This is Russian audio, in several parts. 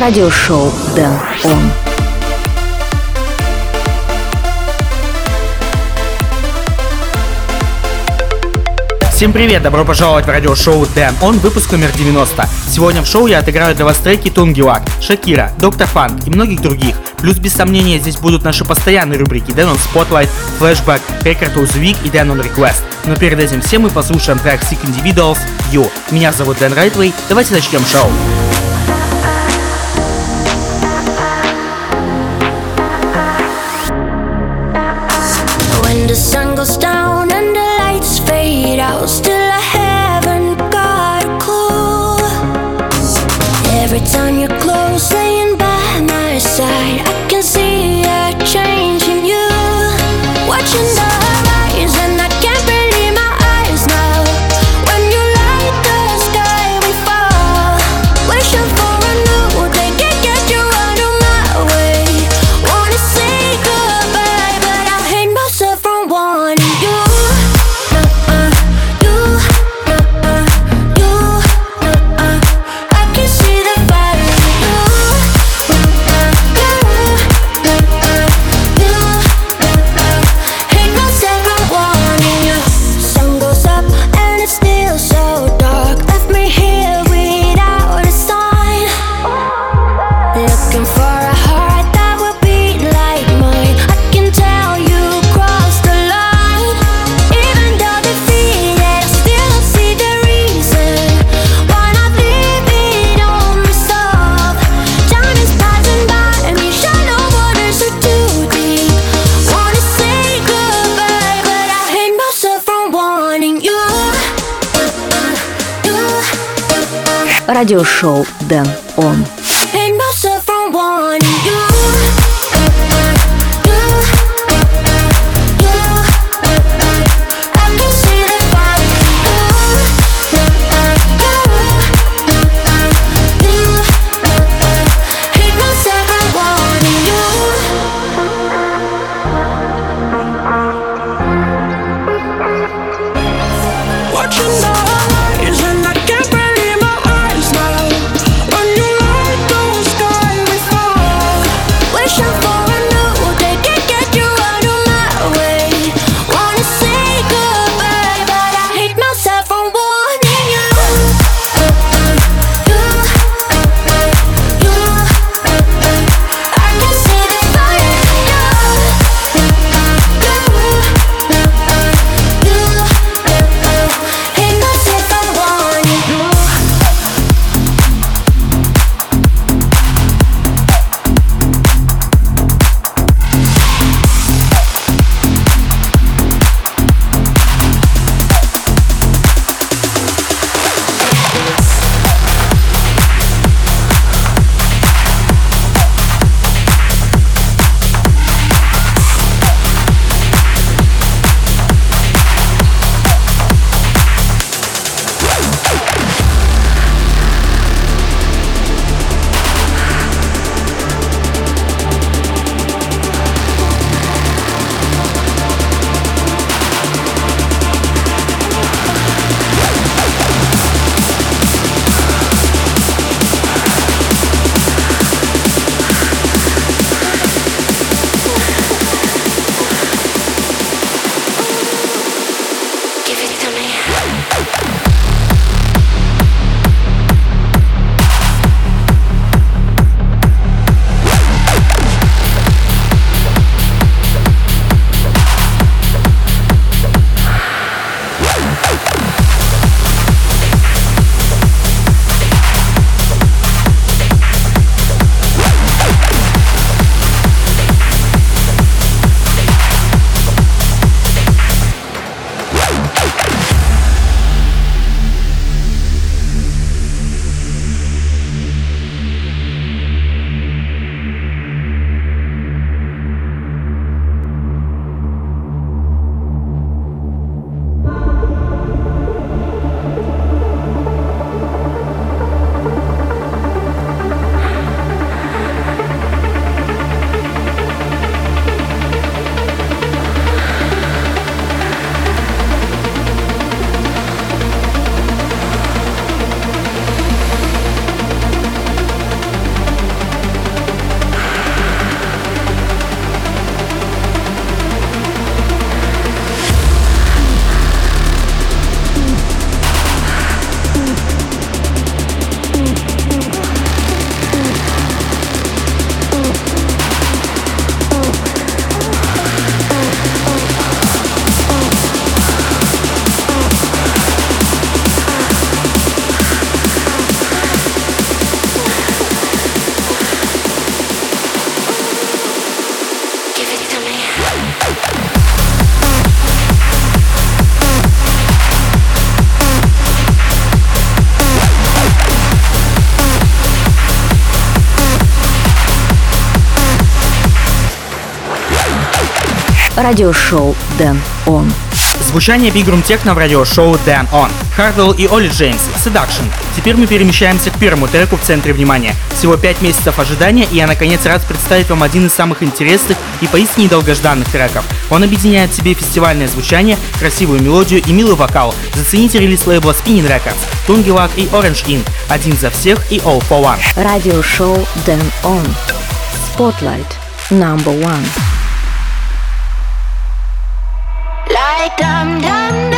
радиошоу «Дэн Он». Всем привет, добро пожаловать в радиошоу Дэн, он выпуск номер 90. Сегодня в шоу я отыграю для вас треки Тунгилак, Шакира, Доктор Фан и многих других. Плюс, без сомнения, здесь будут наши постоянные рубрики Дэн он Spotlight, Flashback, Record of the Week и Дэн он Request. Но перед этим всем мы послушаем трек Sick Individuals You. Меня зовут Дэн Райтвей, давайте начнем шоу. радиошоу «Дэн Он». Радиошоу Дэн Он. Звучание Room Techno в радиошоу Dan On. Hardwell и Оли Джеймс, Seduction. Теперь мы перемещаемся к первому треку в центре внимания. Всего 5 месяцев ожидания, и я наконец рад представить вам один из самых интересных и поистине долгожданных треков. Он объединяет в себе фестивальное звучание, красивую мелодию и милый вокал. Зацените релиз лейбла Spinning Records, Tungiwak и Orange Ink. Один за всех и All for One. Радиошоу Дэн Он. Spotlight. Number one. Dum dum dum,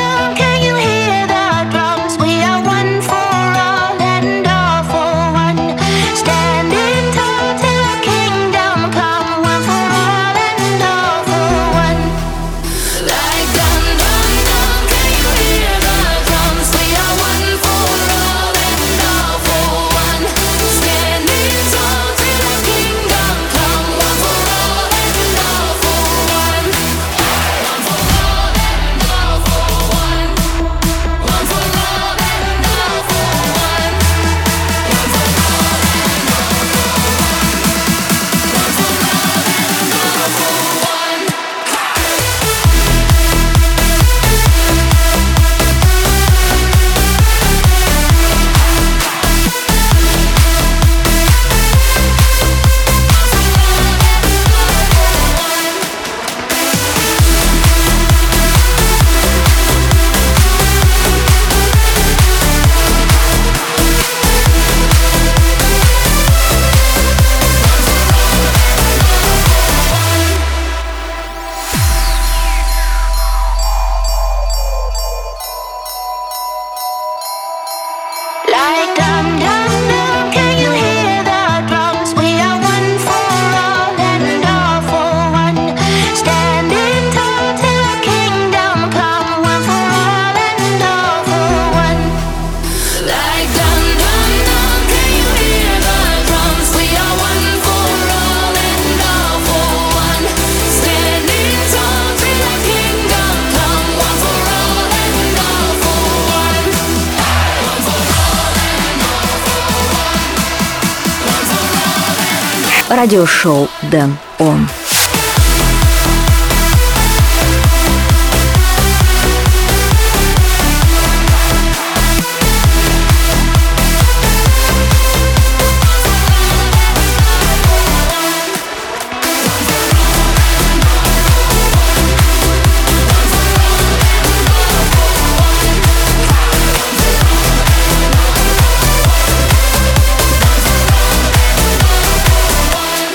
Радиошоу Дэн Он.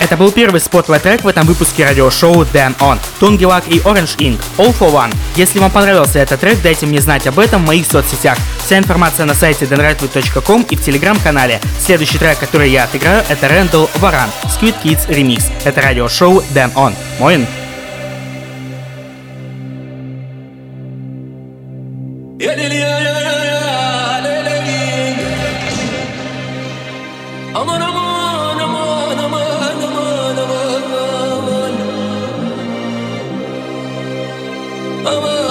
Это был первый спотлайт трек в этом выпуске радиошоу Dan On, Тунгелак и Orange Ink, All for One. Если вам понравился этот трек, дайте мне знать об этом в моих соцсетях. Вся информация на сайте denrightwood.com и в телеграм-канале. Следующий трек, который я отыграю, это Рэндалл Варан, Squid Kids Remix. Это радиошоу Dan On. Моин. mamá.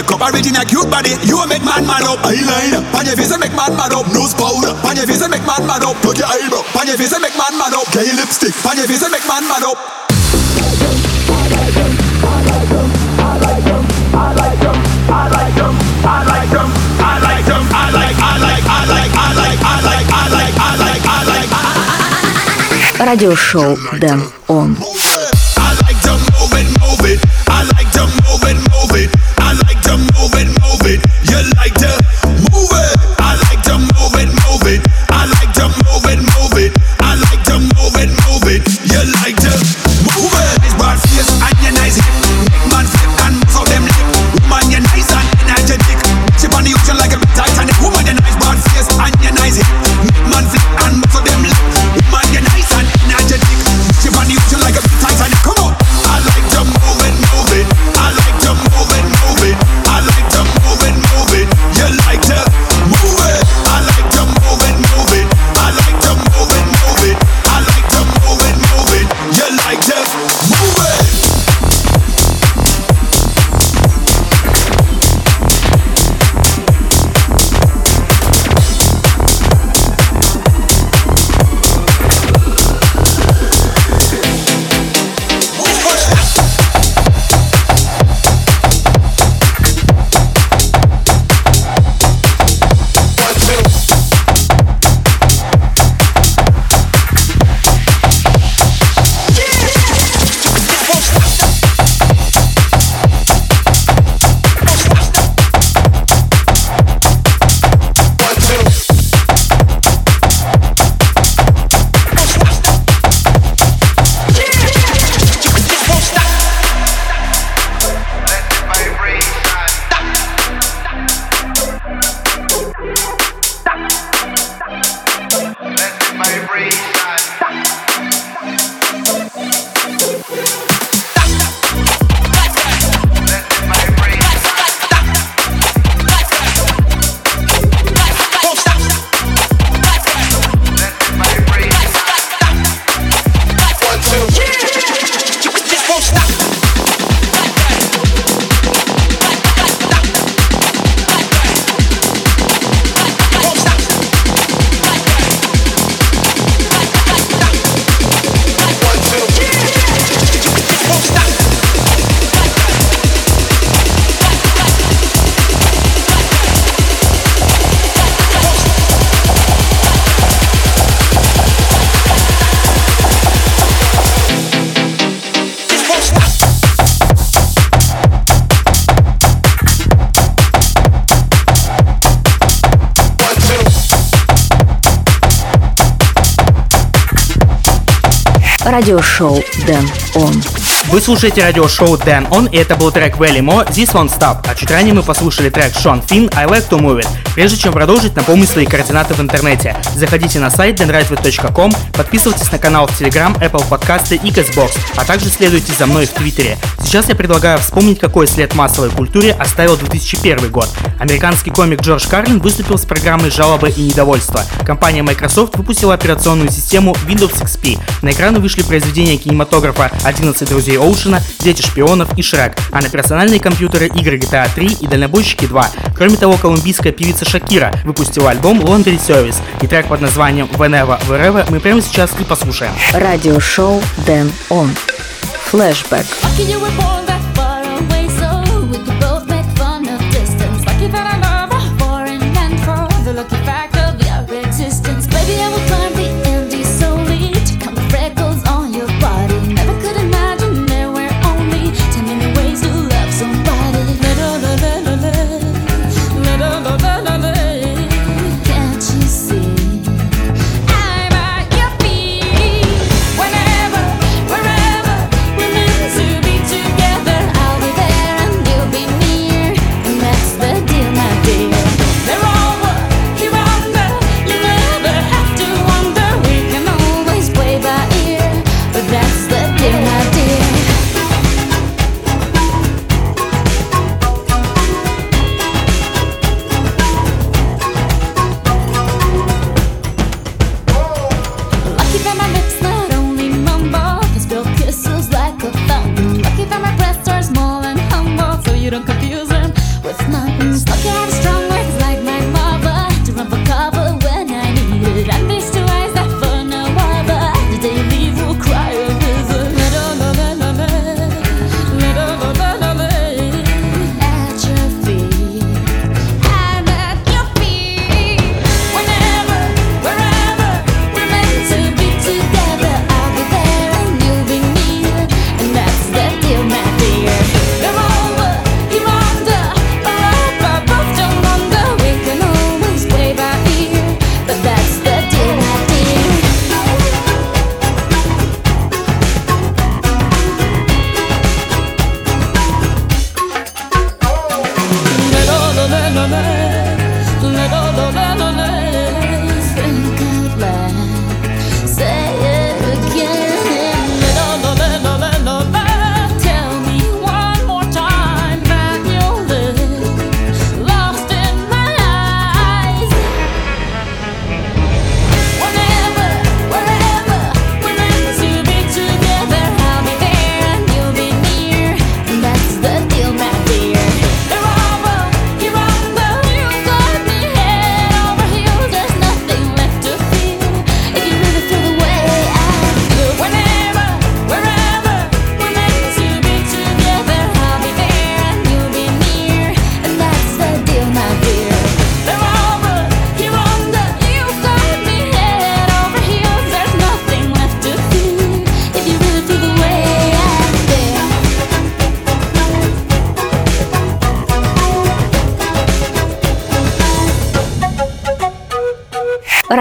you don't need a makeup. Original cute body. You a make man man up. Eyeliner, on your face and make man man up. Nose powder, on your face and make man man up. Put your eyebrow, on your face and make man man up. Get your lipstick, on your face and make man man up. Радиошоу Дэн Он. Радиошоу Дэн Он. Вы слушаете радиошоу Dan On, и это был трек Valley Mo This Won't Stop, а чуть ранее мы послушали трек Sean Finn I Like To Move It. Прежде чем продолжить, напомню свои координаты в интернете. Заходите на сайт denrightway.com, подписывайтесь на канал в Telegram, Apple подкасты и Castbox, а также следуйте за мной в Твиттере. Сейчас я предлагаю вспомнить, какой след массовой культуре оставил 2001 год. Американский комик Джордж Карлин выступил с программой «Жалобы и недовольства». Компания Microsoft выпустила операционную систему Windows XP. На экраны вышли произведения кинематографа «11 друзей Оушена», «Дети шпионов» и «Шрек», а на персональные компьютеры игры GTA 3 и «Дальнобойщики 2». Кроме того, колумбийская певица Шакира выпустила альбом Laundry Service, и трек под названием Whenever, Wherever мы прямо сейчас и послушаем. Радиошоу Дэн Он. Флэшбэк. Lucky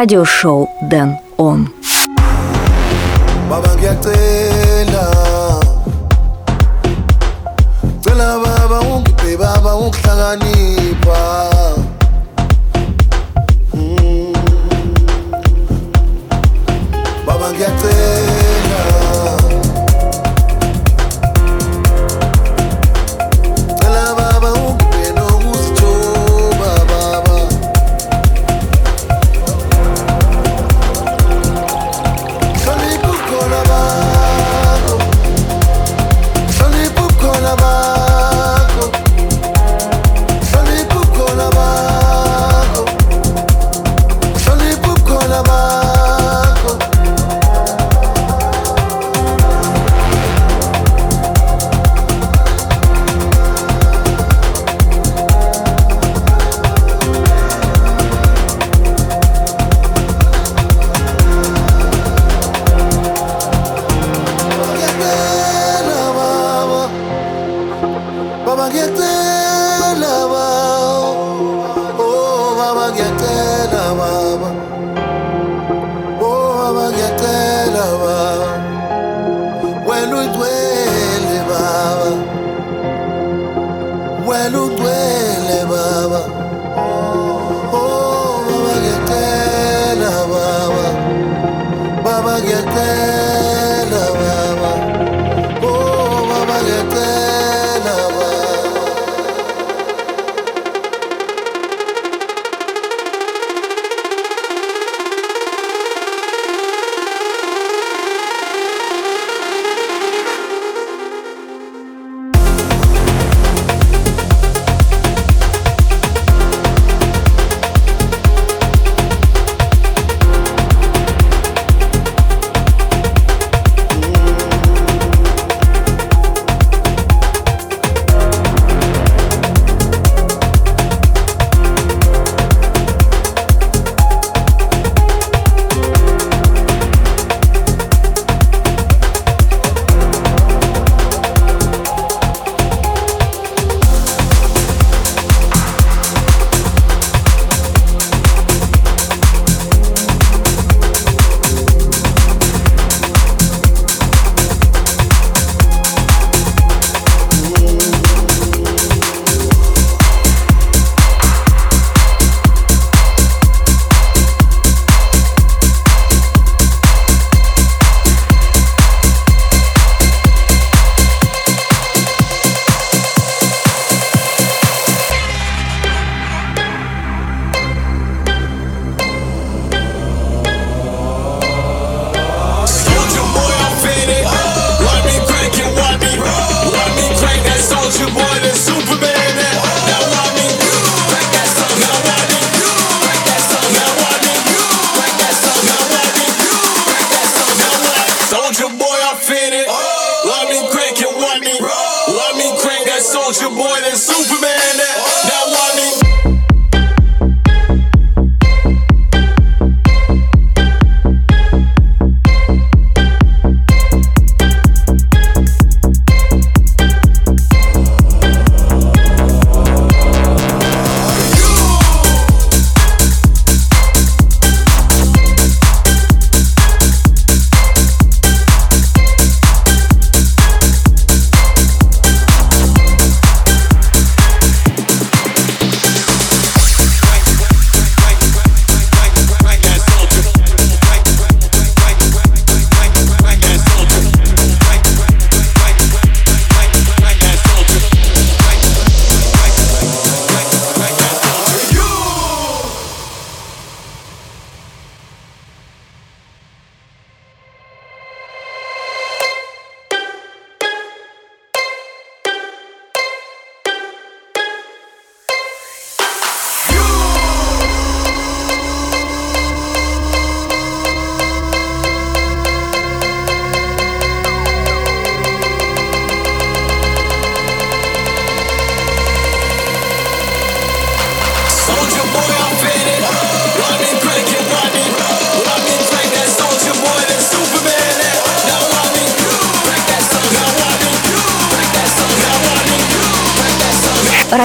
радиошоу Дэн Он. Баба, как ты Tela baba ungipe baba ungihlakanipha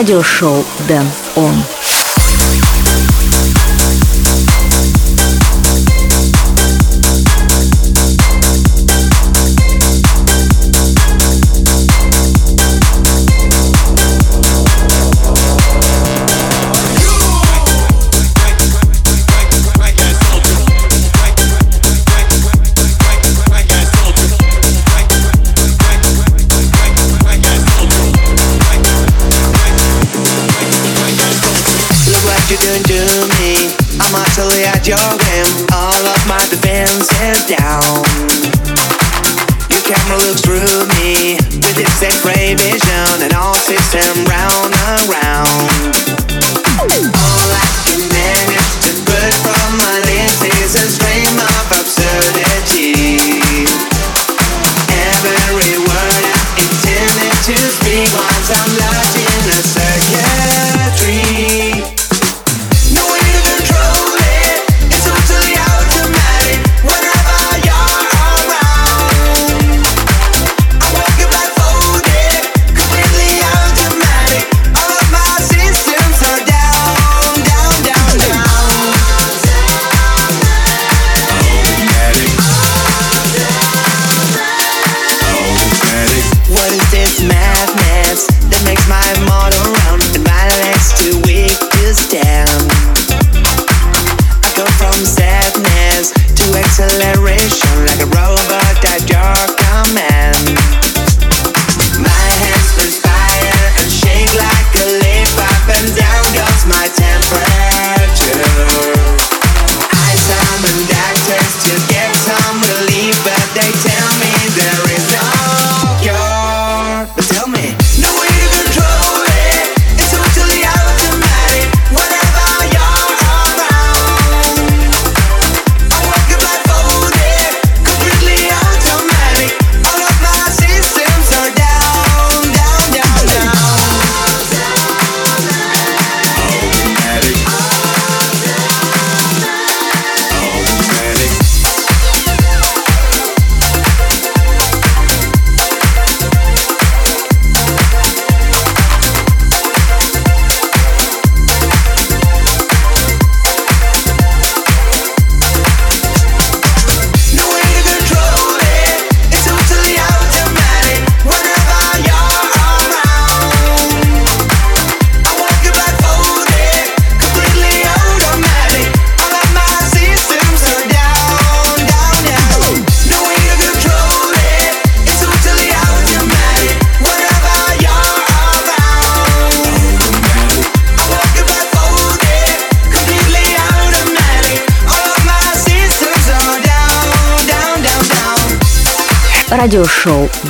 Радиошоу Дэн Он.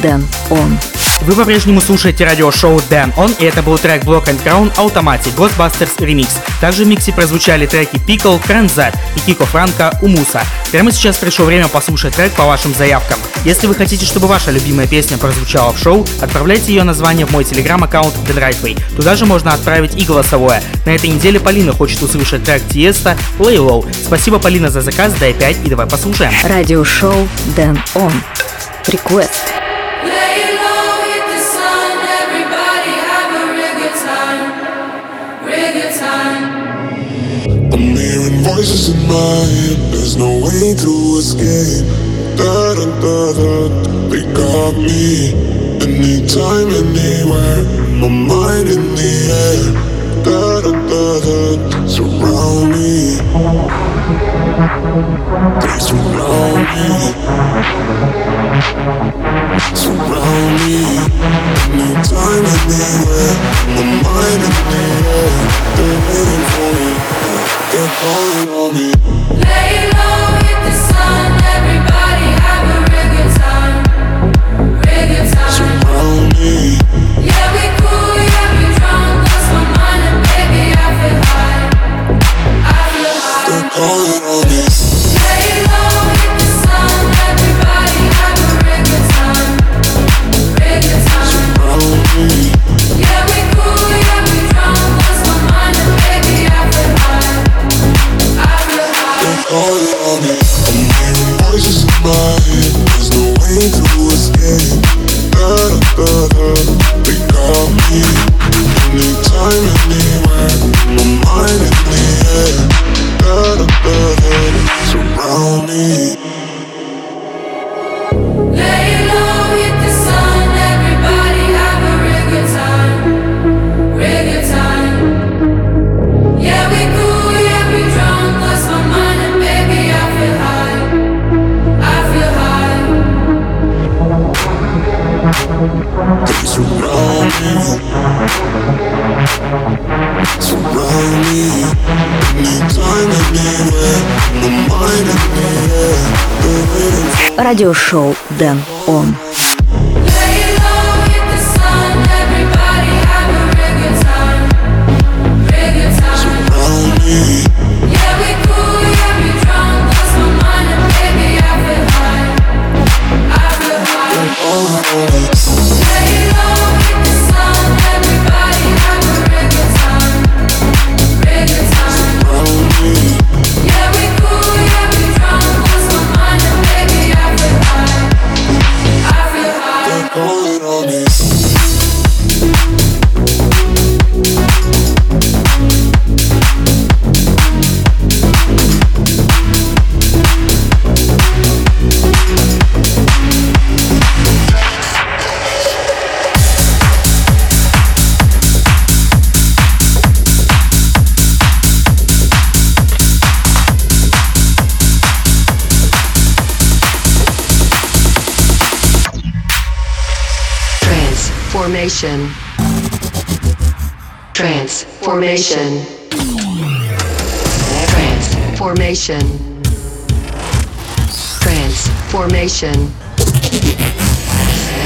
Дэн Он. Вы по-прежнему слушаете радиошоу Dan On, и это был трек Block and Crown Automatic Ghostbusters Remix. Также в миксе прозвучали треки Pickle, Кранзат и Кико Франко Умуса. Прямо сейчас пришло время послушать трек по вашим заявкам. Если вы хотите, чтобы ваша любимая песня прозвучала в шоу, отправляйте ее название в мой телеграм-аккаунт Right Way. Туда же можно отправить и голосовое. На этой неделе Полина хочет услышать трек Тиеста Lay Low. Спасибо, Полина, за заказ, дай 5 и давай послушаем. Радиошоу Дэн Он. Request. Voices in my head. There's no way to escape. Da da da da. They got me. Anytime, anywhere. My mind in the air. Da da da da. Surround me. They surround Радиошоу Дэн Он. Formation. Transformation. Transformation.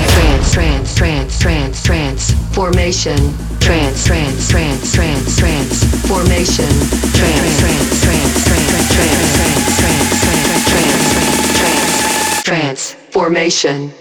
Trans, trans, trans, trans, trans, formation. Trans, trans, trans, trans, trans, formation. Trans, trans, trans, trans, trans, trans, trans, trans, trans, trans, trans, trans, formation.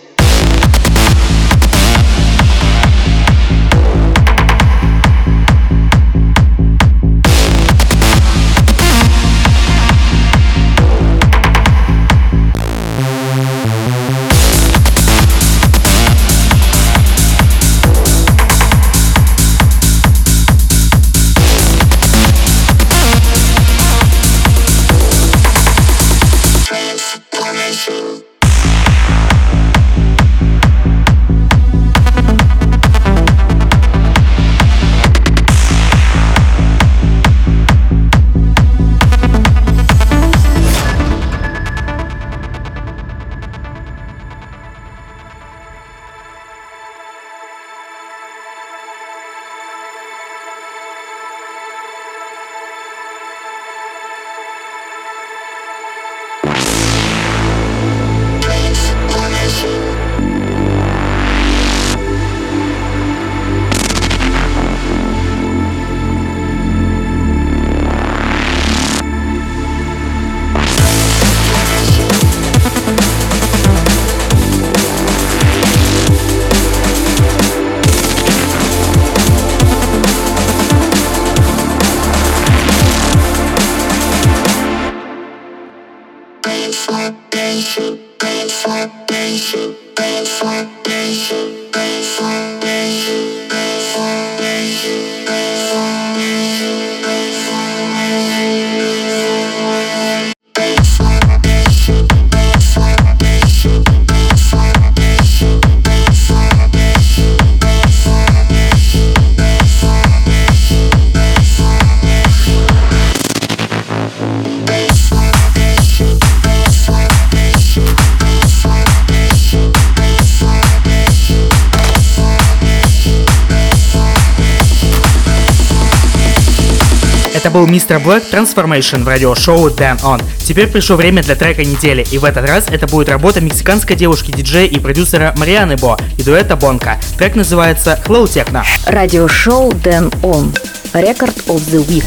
Мистер Блэк Transformation в радиошоу Dan On. Теперь пришло время для трека недели, и в этот раз это будет работа мексиканской девушки-диджея и продюсера Марианы Бо и дуэта Бонка. Трек называется Hello Techno. Радиошоу Дэн Он. Record of the Week.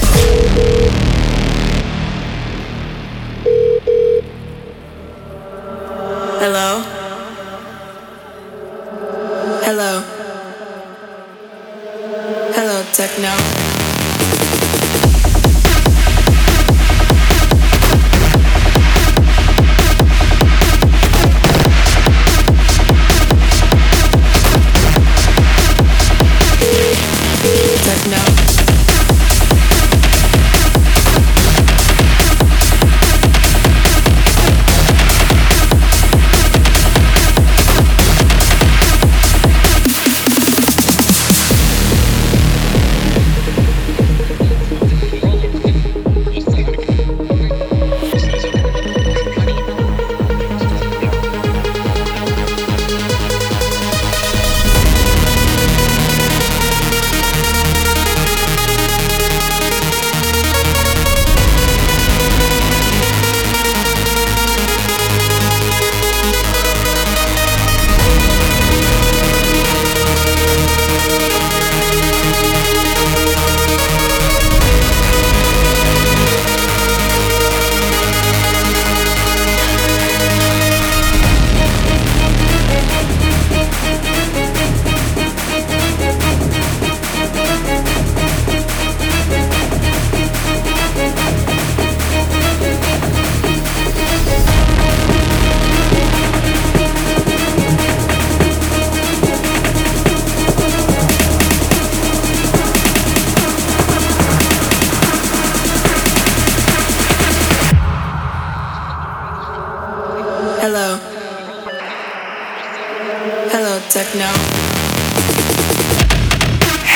Hello?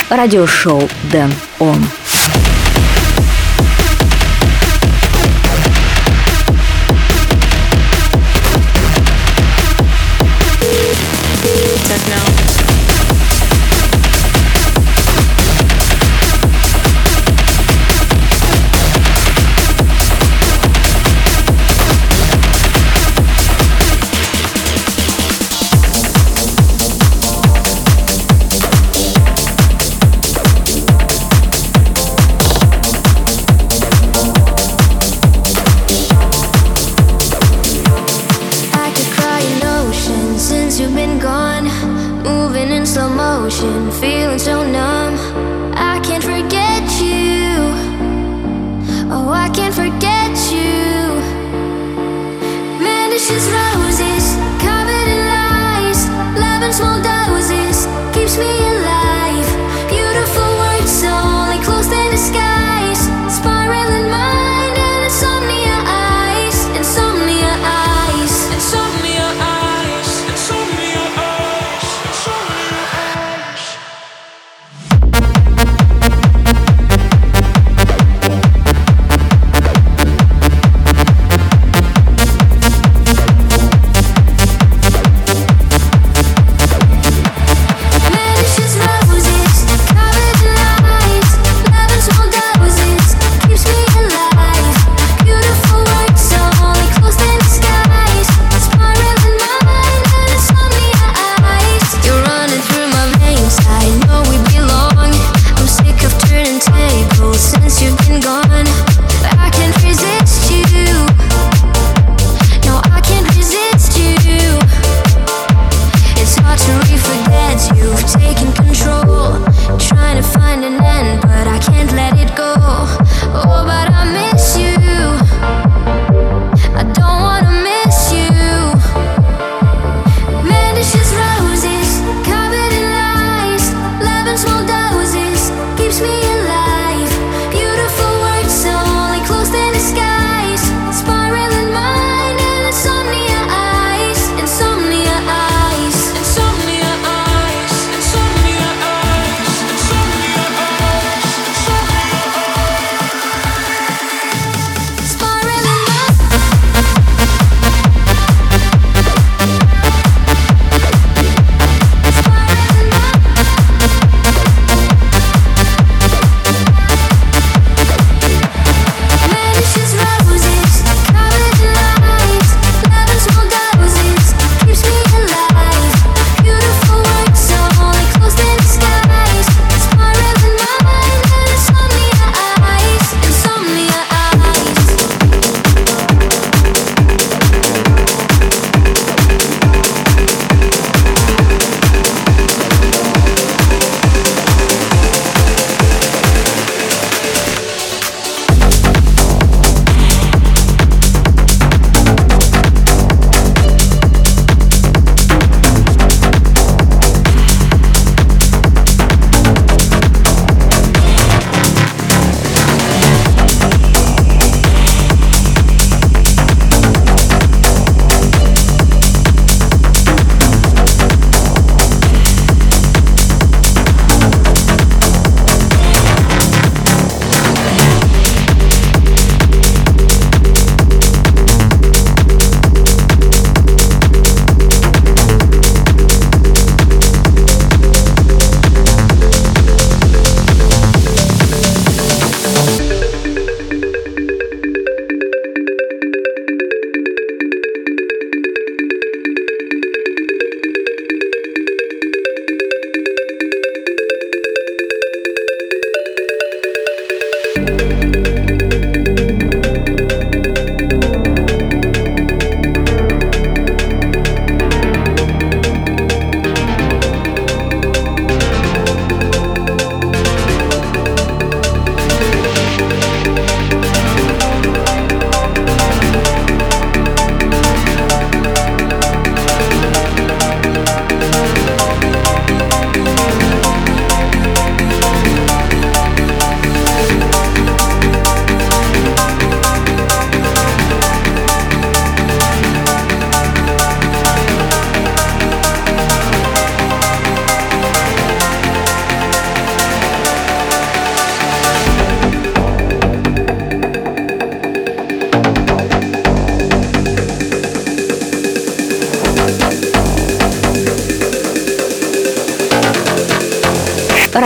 Радиошоу Дэн Он.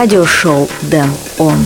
Радиошоу Дэн Он.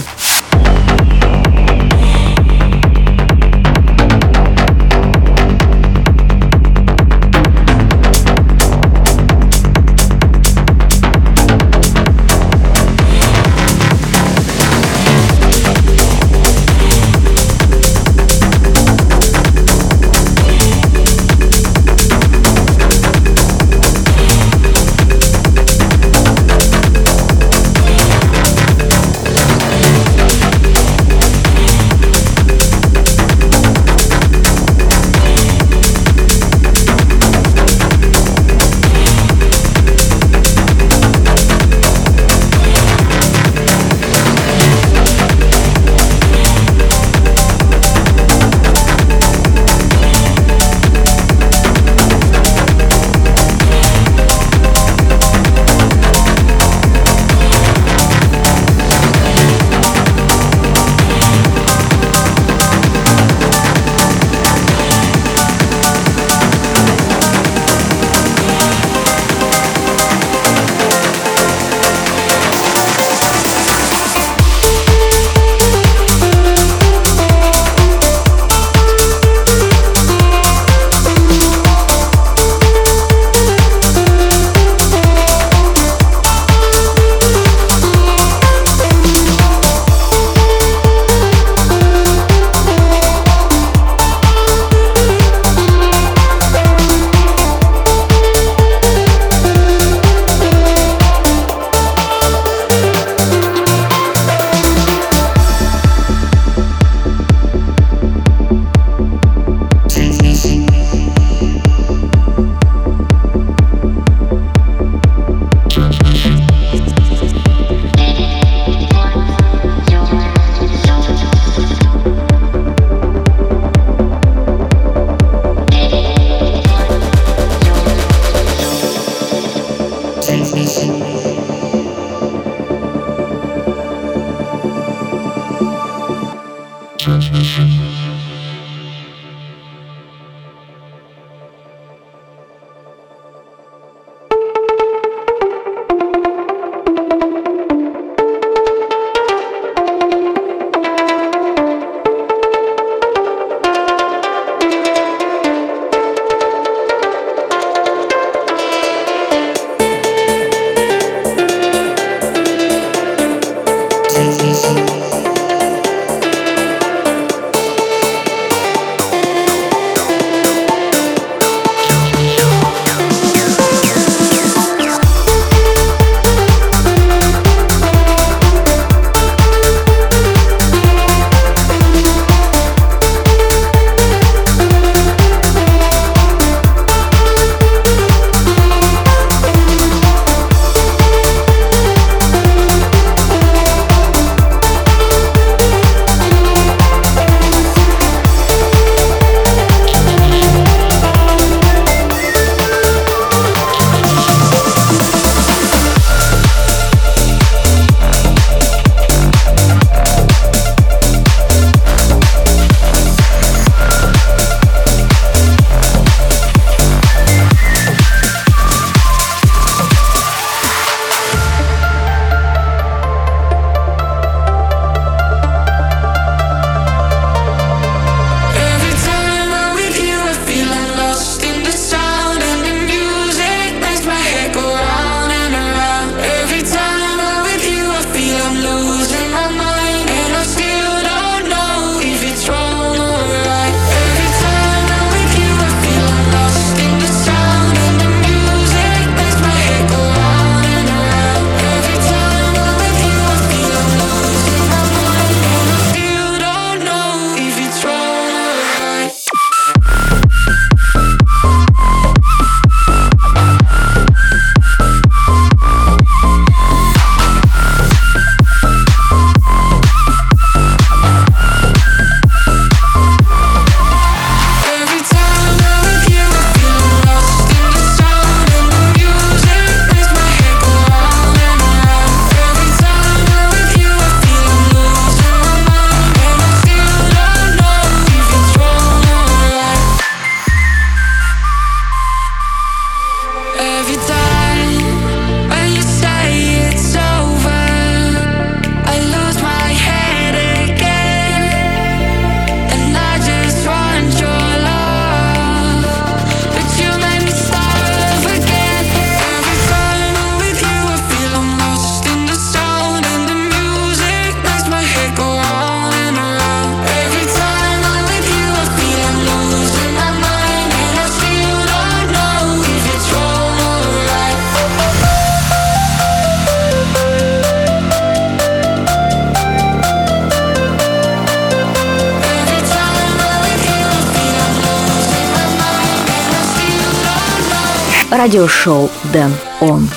Радиошоу Дэн Он.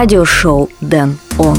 Радиошоу Дэн Он.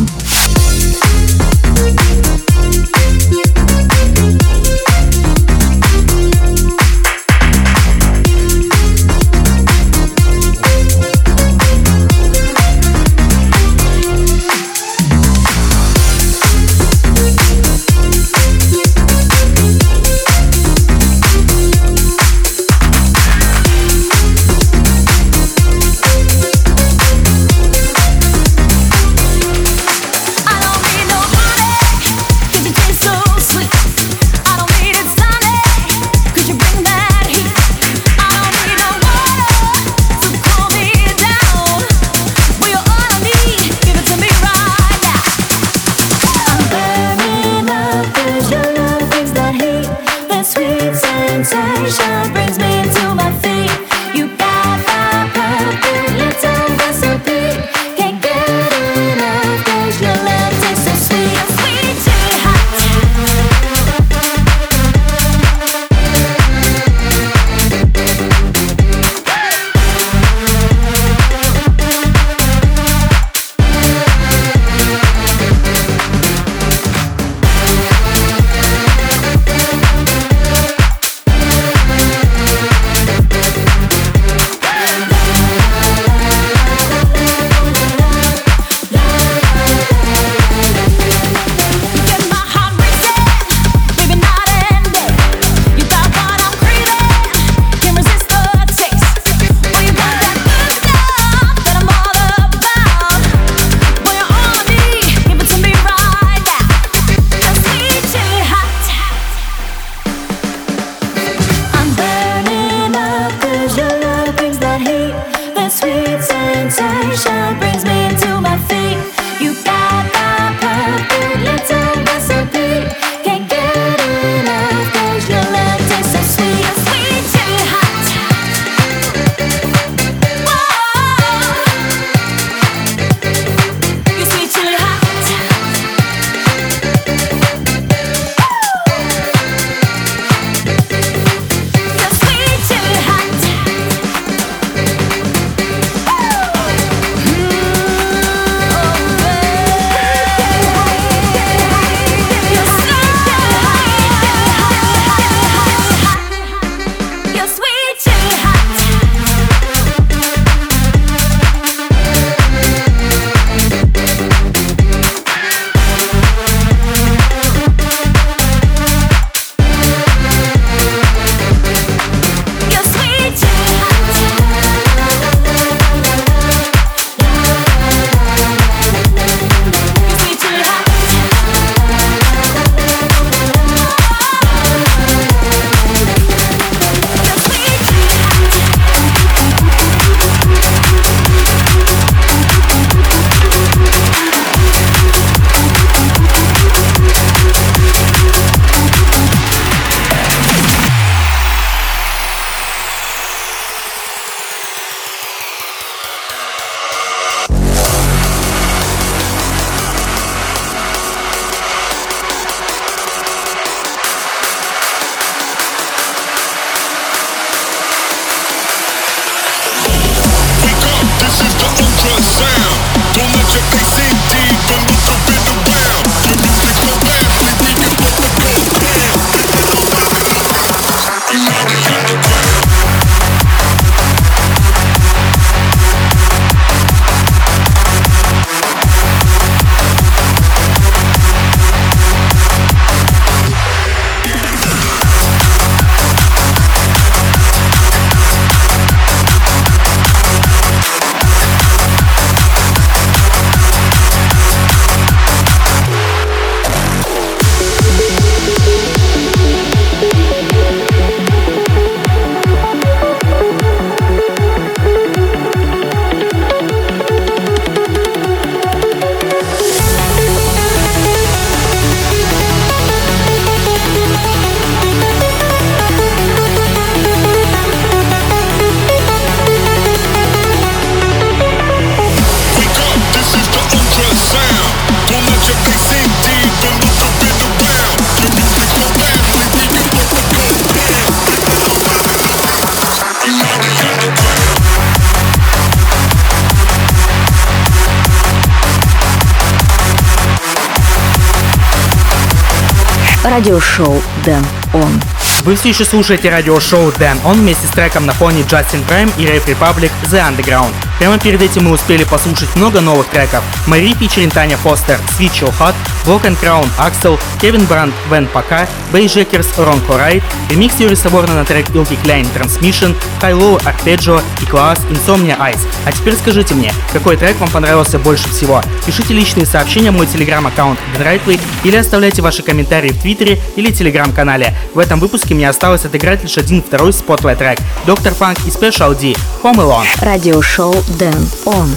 Радиошоу Дэн Он. Вы все еще слушаете радиошоу Дэн Он вместе с треком на фоне Justin Prime и Rave Republic The Underground. Прямо перед этим мы успели послушать много новых треков. Мари фичерин Таня Фостер, Sweet Chill Hot, Block and Crown Axel, Кевин Бранд Вен Пока, Бейджекерс Рон Хорайт, ремикс Юрия Соборна на трек Ilky Klein Transmission, Low Arpeggio и класс Insomnia Ice. А теперь скажите мне, какой трек вам понравился больше всего? Пишите личные сообщения в мой телеграм-аккаунт Денрайтвей или оставляйте ваши комментарии в Твиттере или телеграм-канале. В этом выпуске мне осталось отыграть лишь один второй спотлайт трек Доктор Фанк и Special D Home Alone. Радиошоу Then on.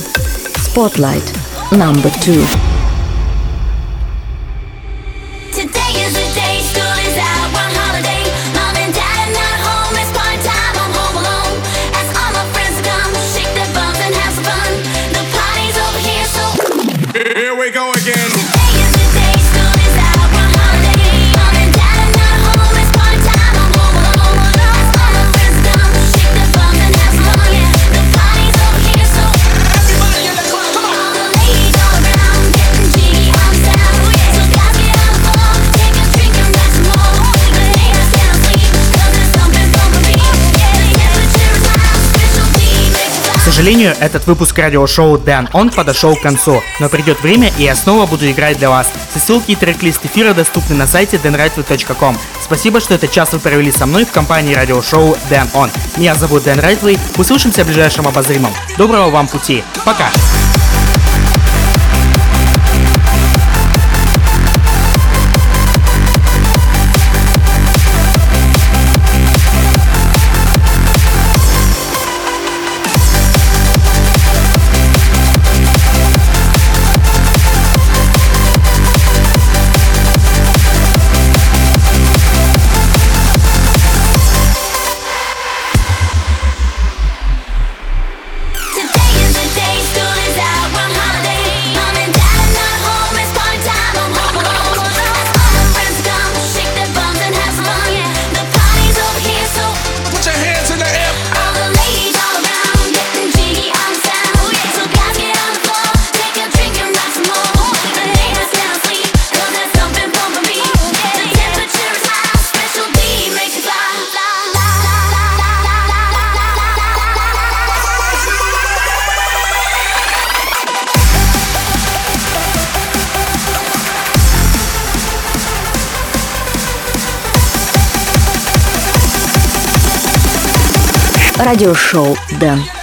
Spotlight number two. Сожалению, этот выпуск радиошоу Дэн Он подошел к концу, но придет время и я снова буду играть для вас. Все ссылки и трек-лист эфира доступны на сайте denrightway.com. Спасибо, что этот час вы провели со мной в компании радиошоу Дэн Он. Меня зовут Дэн Райтвей, услышимся в ближайшем обозримом. Доброго вам пути, пока! Радиошоу Дэн.